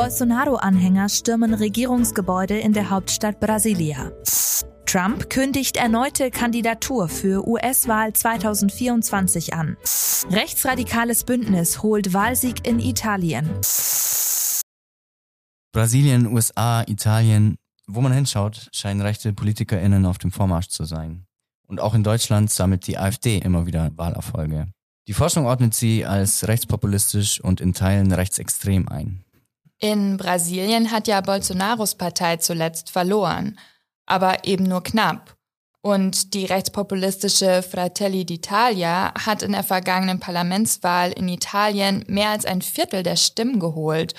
Bolsonaro-Anhänger stürmen Regierungsgebäude in der Hauptstadt Brasilia. Trump kündigt erneute Kandidatur für US-Wahl 2024 an. Rechtsradikales Bündnis holt Wahlsieg in Italien. Brasilien, USA, Italien, wo man hinschaut, scheinen rechte PolitikerInnen auf dem Vormarsch zu sein. Und auch in Deutschland sammelt die AfD immer wieder Wahlerfolge. Die Forschung ordnet sie als rechtspopulistisch und in Teilen rechtsextrem ein. In Brasilien hat ja Bolsonaros Partei zuletzt verloren, aber eben nur knapp. Und die rechtspopulistische Fratelli d'Italia hat in der vergangenen Parlamentswahl in Italien mehr als ein Viertel der Stimmen geholt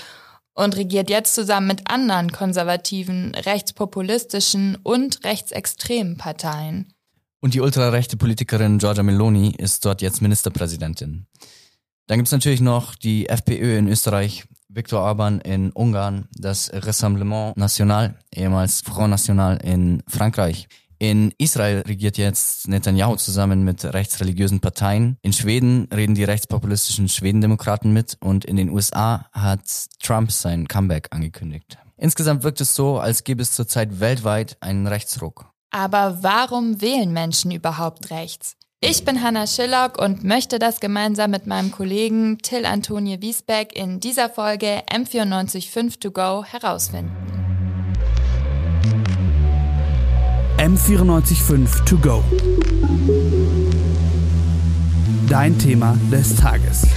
und regiert jetzt zusammen mit anderen konservativen, rechtspopulistischen und rechtsextremen Parteien. Und die ultrarechte Politikerin Giorgia Meloni ist dort jetzt Ministerpräsidentin. Dann gibt's natürlich noch die FPÖ in Österreich, Viktor Orban in Ungarn, das Rassemblement National, ehemals Front National in Frankreich. In Israel regiert jetzt Netanyahu zusammen mit rechtsreligiösen Parteien. In Schweden reden die rechtspopulistischen Schwedendemokraten mit und in den USA hat Trump sein Comeback angekündigt. Insgesamt wirkt es so, als gäbe es zurzeit weltweit einen Rechtsruck. Aber warum wählen Menschen überhaupt rechts? Ich bin Hanna Schillock und möchte das gemeinsam mit meinem Kollegen Till Antonie Wiesbeck in dieser Folge M945 To Go herausfinden. M945 To Go. Dein Thema des Tages.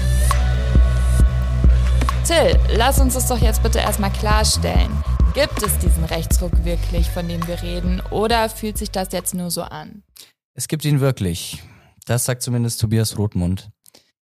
Till, lass uns das doch jetzt bitte erstmal klarstellen. Gibt es diesen Rechtsruck wirklich, von dem wir reden, oder fühlt sich das jetzt nur so an? Es gibt ihn wirklich. Das sagt zumindest Tobias Rothmund.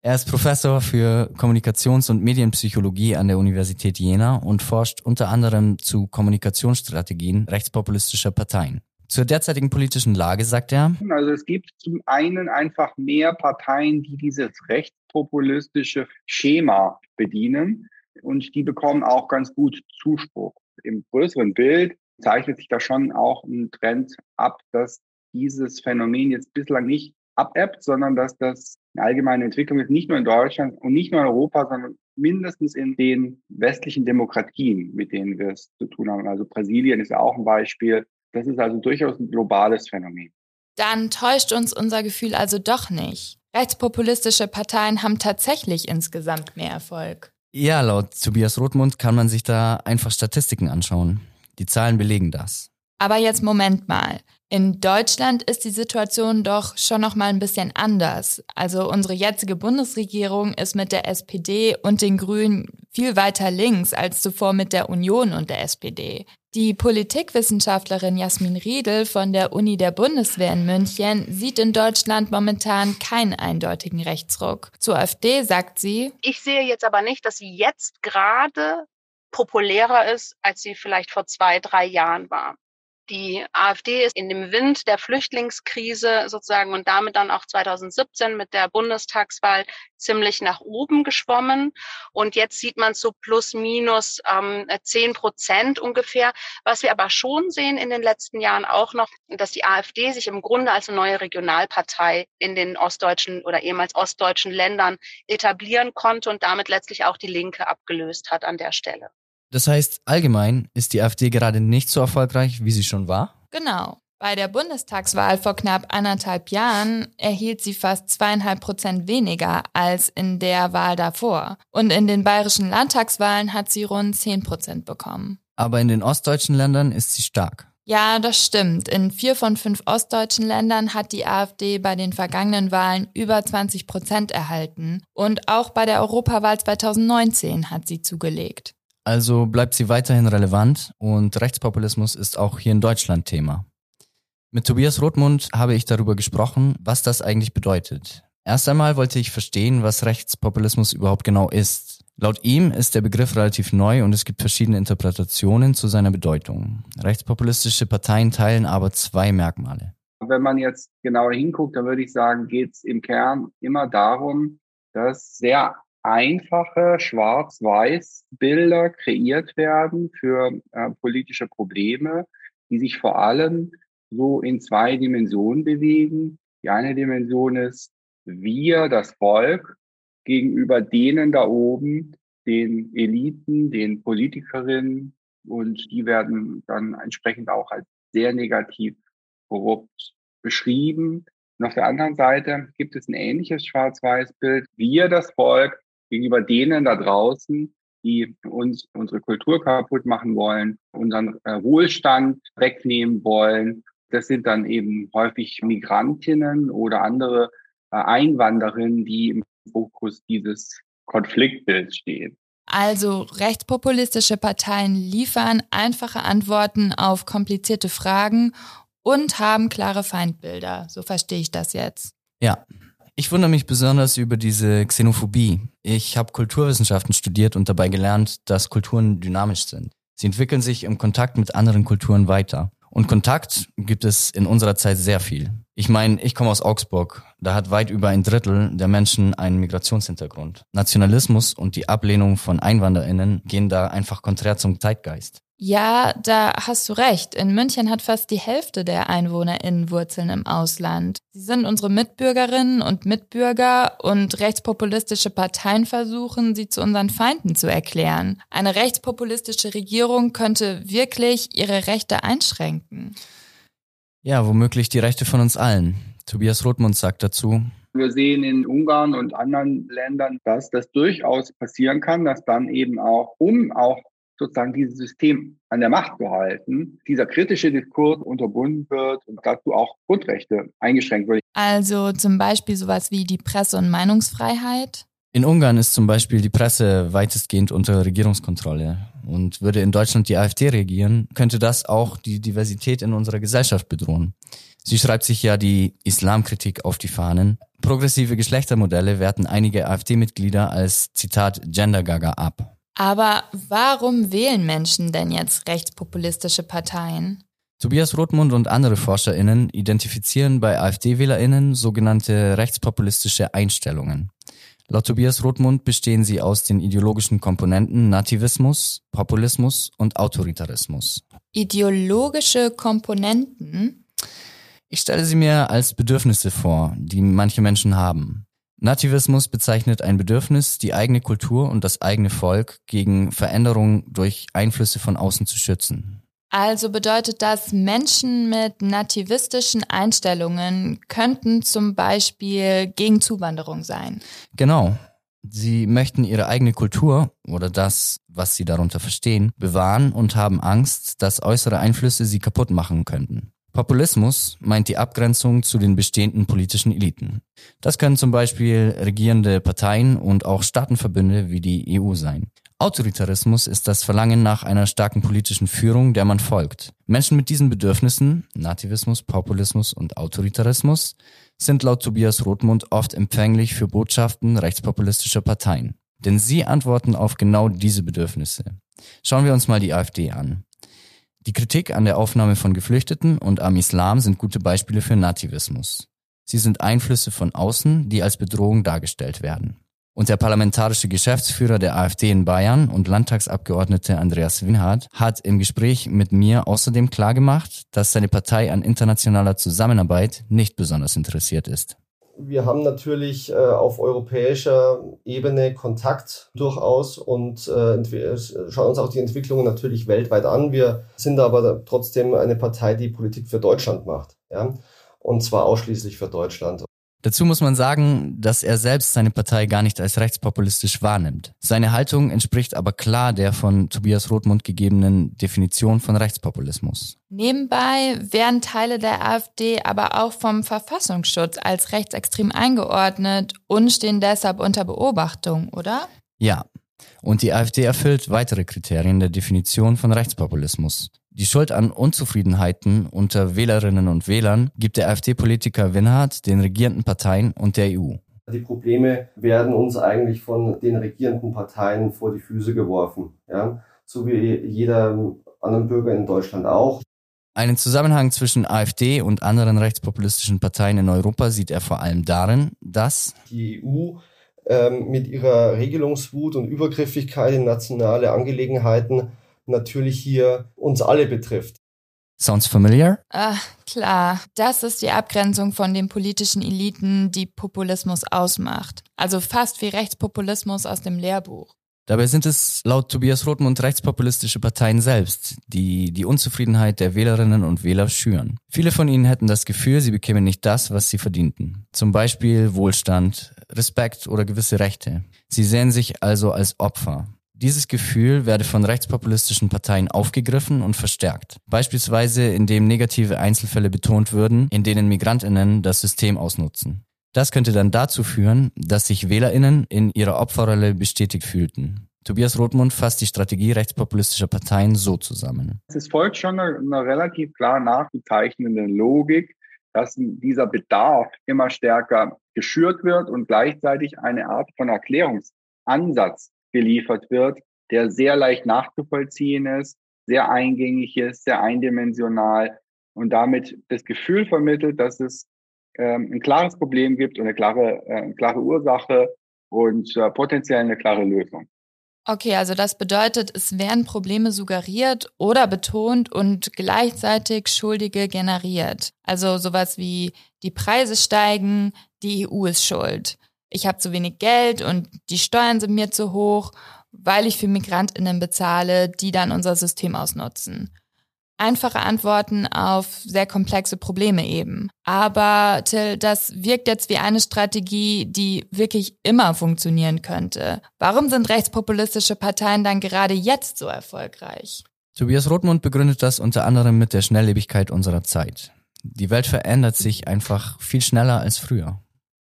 Er ist Professor für Kommunikations- und Medienpsychologie an der Universität Jena und forscht unter anderem zu Kommunikationsstrategien rechtspopulistischer Parteien. Zur derzeitigen politischen Lage sagt er. Also es gibt zum einen einfach mehr Parteien, die dieses rechtspopulistische Schema bedienen und die bekommen auch ganz gut Zuspruch im größeren Bild zeichnet sich da schon auch ein Trend ab, dass dieses Phänomen jetzt bislang nicht abebbt, sondern dass das eine allgemeine Entwicklung ist, nicht nur in Deutschland und nicht nur in Europa, sondern mindestens in den westlichen Demokratien, mit denen wir es zu tun haben. Also Brasilien ist ja auch ein Beispiel. Das ist also durchaus ein globales Phänomen. Dann täuscht uns unser Gefühl also doch nicht. Rechtspopulistische Parteien haben tatsächlich insgesamt mehr Erfolg. Ja, laut Tobias Rothmund kann man sich da einfach Statistiken anschauen. Die Zahlen belegen das. Aber jetzt Moment mal. In Deutschland ist die Situation doch schon noch mal ein bisschen anders. Also unsere jetzige Bundesregierung ist mit der SPD und den Grünen viel weiter links als zuvor mit der Union und der SPD. Die Politikwissenschaftlerin Jasmin Riedel von der Uni der Bundeswehr in München sieht in Deutschland momentan keinen eindeutigen Rechtsruck. Zur AfD sagt sie, ich sehe jetzt aber nicht, dass sie jetzt gerade populärer ist, als sie vielleicht vor zwei, drei Jahren war. Die AfD ist in dem Wind der Flüchtlingskrise sozusagen und damit dann auch 2017 mit der Bundestagswahl ziemlich nach oben geschwommen. Und jetzt sieht man so plus minus ähm, 10 Prozent ungefähr. Was wir aber schon sehen in den letzten Jahren auch noch, dass die AfD sich im Grunde als eine neue Regionalpartei in den ostdeutschen oder ehemals ostdeutschen Ländern etablieren konnte und damit letztlich auch die Linke abgelöst hat an der Stelle. Das heißt, allgemein ist die AfD gerade nicht so erfolgreich, wie sie schon war? Genau. Bei der Bundestagswahl vor knapp anderthalb Jahren erhielt sie fast zweieinhalb Prozent weniger als in der Wahl davor. Und in den bayerischen Landtagswahlen hat sie rund zehn Prozent bekommen. Aber in den ostdeutschen Ländern ist sie stark. Ja, das stimmt. In vier von fünf ostdeutschen Ländern hat die AfD bei den vergangenen Wahlen über 20 Prozent erhalten. Und auch bei der Europawahl 2019 hat sie zugelegt. Also bleibt sie weiterhin relevant und Rechtspopulismus ist auch hier in Deutschland Thema. Mit Tobias Rothmund habe ich darüber gesprochen, was das eigentlich bedeutet. Erst einmal wollte ich verstehen, was Rechtspopulismus überhaupt genau ist. Laut ihm ist der Begriff relativ neu und es gibt verschiedene Interpretationen zu seiner Bedeutung. Rechtspopulistische Parteien teilen aber zwei Merkmale. Wenn man jetzt genauer hinguckt, dann würde ich sagen, geht es im Kern immer darum, dass sehr einfache Schwarz-Weiß-Bilder kreiert werden für äh, politische Probleme, die sich vor allem so in zwei Dimensionen bewegen. Die eine Dimension ist wir, das Volk, gegenüber denen da oben, den Eliten, den Politikerinnen und die werden dann entsprechend auch als sehr negativ korrupt beschrieben. Und auf der anderen Seite gibt es ein ähnliches Schwarz-Weiß-Bild. Wir, das Volk, gegenüber denen da draußen, die uns unsere Kultur kaputt machen wollen, unseren äh, Wohlstand wegnehmen wollen. Das sind dann eben häufig Migrantinnen oder andere äh, Einwanderinnen, die im Fokus dieses Konfliktbilds stehen. Also rechtspopulistische Parteien liefern einfache Antworten auf komplizierte Fragen und haben klare Feindbilder. So verstehe ich das jetzt. Ja. Ich wundere mich besonders über diese Xenophobie. Ich habe Kulturwissenschaften studiert und dabei gelernt, dass Kulturen dynamisch sind. Sie entwickeln sich im Kontakt mit anderen Kulturen weiter. Und Kontakt gibt es in unserer Zeit sehr viel. Ich meine, ich komme aus Augsburg. Da hat weit über ein Drittel der Menschen einen Migrationshintergrund. Nationalismus und die Ablehnung von EinwanderInnen gehen da einfach konträr zum Zeitgeist. Ja, da hast du recht. In München hat fast die Hälfte der EinwohnerInnen Wurzeln im Ausland. Sie sind unsere Mitbürgerinnen und Mitbürger und rechtspopulistische Parteien versuchen, sie zu unseren Feinden zu erklären. Eine rechtspopulistische Regierung könnte wirklich ihre Rechte einschränken. Ja, womöglich die Rechte von uns allen. Tobias Rothmund sagt dazu, wir sehen in Ungarn und anderen Ländern, dass das durchaus passieren kann, dass dann eben auch, um auch sozusagen dieses System an der Macht zu halten, dieser kritische Diskurs unterbunden wird und dazu auch Grundrechte eingeschränkt wird. Also zum Beispiel sowas wie die Presse- und Meinungsfreiheit? In Ungarn ist zum Beispiel die Presse weitestgehend unter Regierungskontrolle. Und würde in Deutschland die AfD regieren, könnte das auch die Diversität in unserer Gesellschaft bedrohen. Sie schreibt sich ja die Islamkritik auf die Fahnen. Progressive Geschlechtermodelle werten einige AfD-Mitglieder als Zitat Gendergaga ab. Aber warum wählen Menschen denn jetzt rechtspopulistische Parteien? Tobias Rothmund und andere ForscherInnen identifizieren bei AfD-WählerInnen sogenannte rechtspopulistische Einstellungen. Laut Tobias Rothmund bestehen sie aus den ideologischen Komponenten Nativismus, Populismus und Autoritarismus. Ideologische Komponenten? Ich stelle sie mir als Bedürfnisse vor, die manche Menschen haben. Nativismus bezeichnet ein Bedürfnis, die eigene Kultur und das eigene Volk gegen Veränderungen durch Einflüsse von außen zu schützen. Also bedeutet das, Menschen mit nativistischen Einstellungen könnten zum Beispiel gegen Zuwanderung sein. Genau. Sie möchten ihre eigene Kultur oder das, was sie darunter verstehen, bewahren und haben Angst, dass äußere Einflüsse sie kaputt machen könnten. Populismus meint die Abgrenzung zu den bestehenden politischen Eliten. Das können zum Beispiel regierende Parteien und auch Staatenverbünde wie die EU sein. Autoritarismus ist das Verlangen nach einer starken politischen Führung, der man folgt. Menschen mit diesen Bedürfnissen, Nativismus, Populismus und Autoritarismus, sind laut Tobias Rothmund oft empfänglich für Botschaften rechtspopulistischer Parteien. Denn sie antworten auf genau diese Bedürfnisse. Schauen wir uns mal die AfD an. Die Kritik an der Aufnahme von Geflüchteten und am Islam sind gute Beispiele für Nativismus. Sie sind Einflüsse von außen, die als Bedrohung dargestellt werden. Und der parlamentarische Geschäftsführer der AfD in Bayern und Landtagsabgeordnete Andreas Winhardt hat im Gespräch mit mir außerdem klargemacht, dass seine Partei an internationaler Zusammenarbeit nicht besonders interessiert ist wir haben natürlich äh, auf europäischer Ebene Kontakt durchaus und äh, schauen uns auch die Entwicklungen natürlich weltweit an. Wir sind aber trotzdem eine Partei, die Politik für Deutschland macht. Ja? Und zwar ausschließlich für Deutschland. Dazu muss man sagen, dass er selbst seine Partei gar nicht als rechtspopulistisch wahrnimmt. Seine Haltung entspricht aber klar der von Tobias Rothmund gegebenen Definition von Rechtspopulismus. Nebenbei werden Teile der AfD aber auch vom Verfassungsschutz als rechtsextrem eingeordnet und stehen deshalb unter Beobachtung, oder? Ja. Und die AfD erfüllt weitere Kriterien der Definition von Rechtspopulismus. Die Schuld an Unzufriedenheiten unter Wählerinnen und Wählern gibt der AfD-Politiker Winhardt den regierenden Parteien und der EU. Die Probleme werden uns eigentlich von den regierenden Parteien vor die Füße geworfen, ja? so wie jeder anderen Bürger in Deutschland auch. Einen Zusammenhang zwischen AfD und anderen rechtspopulistischen Parteien in Europa sieht er vor allem darin, dass die EU ähm, mit ihrer Regelungswut und Übergriffigkeit in nationale Angelegenheiten natürlich hier uns alle betrifft. Sounds familiar? Ah, klar. Das ist die Abgrenzung von den politischen Eliten, die Populismus ausmacht. Also fast wie Rechtspopulismus aus dem Lehrbuch. Dabei sind es laut Tobias Rothmund rechtspopulistische Parteien selbst, die die Unzufriedenheit der Wählerinnen und Wähler schüren. Viele von ihnen hätten das Gefühl, sie bekämen nicht das, was sie verdienten. Zum Beispiel Wohlstand, Respekt oder gewisse Rechte. Sie sehen sich also als Opfer. Dieses Gefühl werde von rechtspopulistischen Parteien aufgegriffen und verstärkt. Beispielsweise indem negative Einzelfälle betont würden, in denen Migrantinnen das System ausnutzen. Das könnte dann dazu führen, dass sich WählerInnen in ihrer Opferrolle bestätigt fühlten. Tobias Rothmund fasst die Strategie rechtspopulistischer Parteien so zusammen. Es folgt schon eine, eine relativ klar nachzuzeichnende Logik, dass dieser Bedarf immer stärker geschürt wird und gleichzeitig eine Art von Erklärungsansatz geliefert wird, der sehr leicht nachzuvollziehen ist, sehr eingängig ist, sehr eindimensional und damit das Gefühl vermittelt, dass es ähm, ein klares Problem gibt und eine klare, äh, eine klare Ursache und äh, potenziell eine klare Lösung. Okay, also das bedeutet, es werden Probleme suggeriert oder betont und gleichzeitig Schuldige generiert. Also sowas wie die Preise steigen, die EU ist schuld. Ich habe zu wenig Geld und die Steuern sind mir zu hoch, weil ich für Migrantinnen bezahle, die dann unser System ausnutzen einfache Antworten auf sehr komplexe Probleme eben. Aber Till, das wirkt jetzt wie eine Strategie, die wirklich immer funktionieren könnte. Warum sind rechtspopulistische Parteien dann gerade jetzt so erfolgreich? Tobias Rothmund begründet das unter anderem mit der Schnelllebigkeit unserer Zeit. Die Welt verändert sich einfach viel schneller als früher.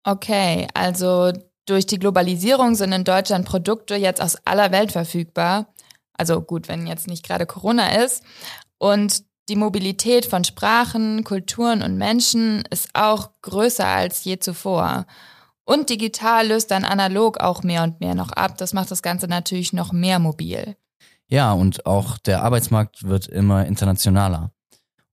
Okay, also durch die Globalisierung sind in Deutschland Produkte jetzt aus aller Welt verfügbar. Also gut, wenn jetzt nicht gerade Corona ist. Und die Mobilität von Sprachen, Kulturen und Menschen ist auch größer als je zuvor. Und digital löst dann analog auch mehr und mehr noch ab. Das macht das Ganze natürlich noch mehr mobil. Ja, und auch der Arbeitsmarkt wird immer internationaler.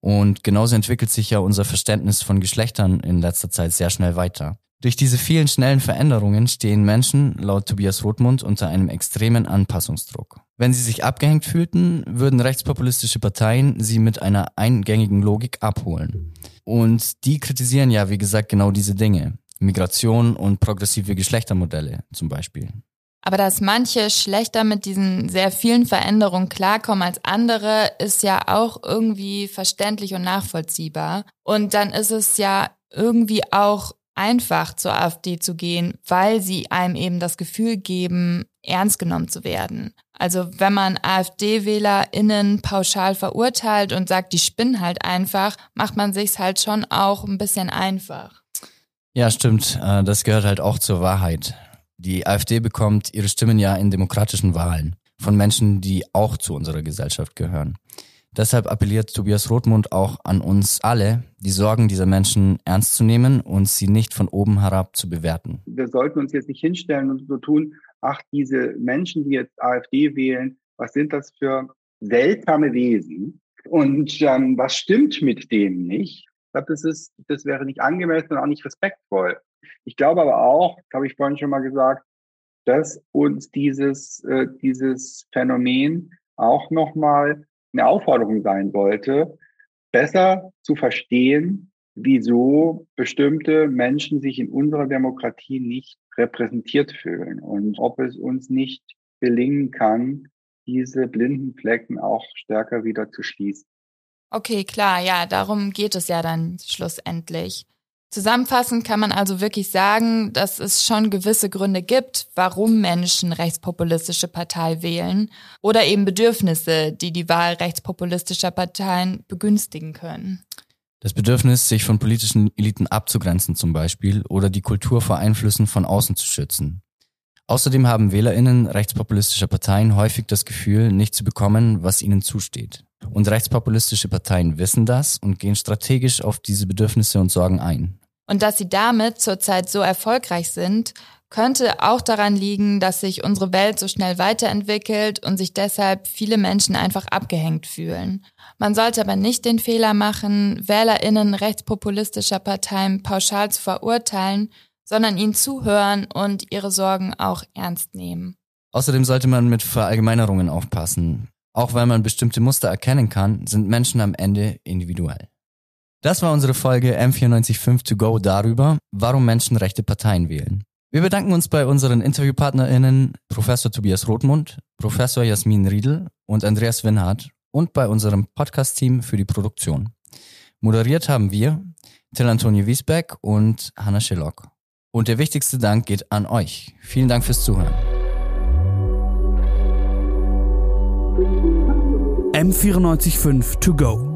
Und genauso entwickelt sich ja unser Verständnis von Geschlechtern in letzter Zeit sehr schnell weiter. Durch diese vielen schnellen Veränderungen stehen Menschen, laut Tobias Rothmund, unter einem extremen Anpassungsdruck. Wenn sie sich abgehängt fühlten, würden rechtspopulistische Parteien sie mit einer eingängigen Logik abholen. Und die kritisieren ja, wie gesagt, genau diese Dinge. Migration und progressive Geschlechtermodelle zum Beispiel. Aber dass manche schlechter mit diesen sehr vielen Veränderungen klarkommen als andere, ist ja auch irgendwie verständlich und nachvollziehbar. Und dann ist es ja irgendwie auch einfach zur AfD zu gehen, weil sie einem eben das Gefühl geben, ernst genommen zu werden. Also wenn man AfD-WählerInnen pauschal verurteilt und sagt, die spinnen halt einfach, macht man sich's halt schon auch ein bisschen einfach. Ja, stimmt. Äh, das gehört halt auch zur Wahrheit. Die AfD bekommt ihre Stimmen ja in demokratischen Wahlen von Menschen, die auch zu unserer Gesellschaft gehören. Deshalb appelliert Tobias Rothmund auch an uns alle, die Sorgen dieser Menschen ernst zu nehmen und sie nicht von oben herab zu bewerten. Wir sollten uns jetzt nicht hinstellen und so tun, ach, diese Menschen, die jetzt AfD wählen, was sind das für seltsame Wesen? Und ähm, was stimmt mit denen nicht? Ich glaube, das ist, das wäre nicht angemessen und auch nicht respektvoll. Ich glaube aber auch, das habe ich vorhin schon mal gesagt, dass uns dieses, äh, dieses Phänomen auch nochmal eine Aufforderung sein sollte, besser zu verstehen, wieso bestimmte Menschen sich in unserer Demokratie nicht repräsentiert fühlen und ob es uns nicht gelingen kann, diese blinden Flecken auch stärker wieder zu schließen. Okay, klar, ja, darum geht es ja dann schlussendlich. Zusammenfassend kann man also wirklich sagen, dass es schon gewisse Gründe gibt, warum Menschen rechtspopulistische Partei wählen oder eben Bedürfnisse, die die Wahl rechtspopulistischer Parteien begünstigen können. Das Bedürfnis, sich von politischen Eliten abzugrenzen zum Beispiel oder die Kultur vor Einflüssen von außen zu schützen. Außerdem haben Wählerinnen rechtspopulistischer Parteien häufig das Gefühl, nicht zu bekommen, was ihnen zusteht. Und rechtspopulistische Parteien wissen das und gehen strategisch auf diese Bedürfnisse und Sorgen ein. Und dass sie damit zurzeit so erfolgreich sind, könnte auch daran liegen, dass sich unsere Welt so schnell weiterentwickelt und sich deshalb viele Menschen einfach abgehängt fühlen. Man sollte aber nicht den Fehler machen, Wählerinnen rechtspopulistischer Parteien pauschal zu verurteilen, sondern ihnen zuhören und ihre Sorgen auch ernst nehmen. Außerdem sollte man mit Verallgemeinerungen aufpassen. Auch weil man bestimmte Muster erkennen kann, sind Menschen am Ende individuell. Das war unsere Folge M945 to go darüber, warum Menschen rechte Parteien wählen. Wir bedanken uns bei unseren InterviewpartnerInnen Professor Tobias Rothmund, Professor Jasmin Riedel und Andreas Winhardt und bei unserem Podcast-Team für die Produktion. Moderiert haben wir Till Antonio Wiesbeck und Hanna Schillock. Und der wichtigste Dank geht an euch. Vielen Dank fürs Zuhören. M945 to go.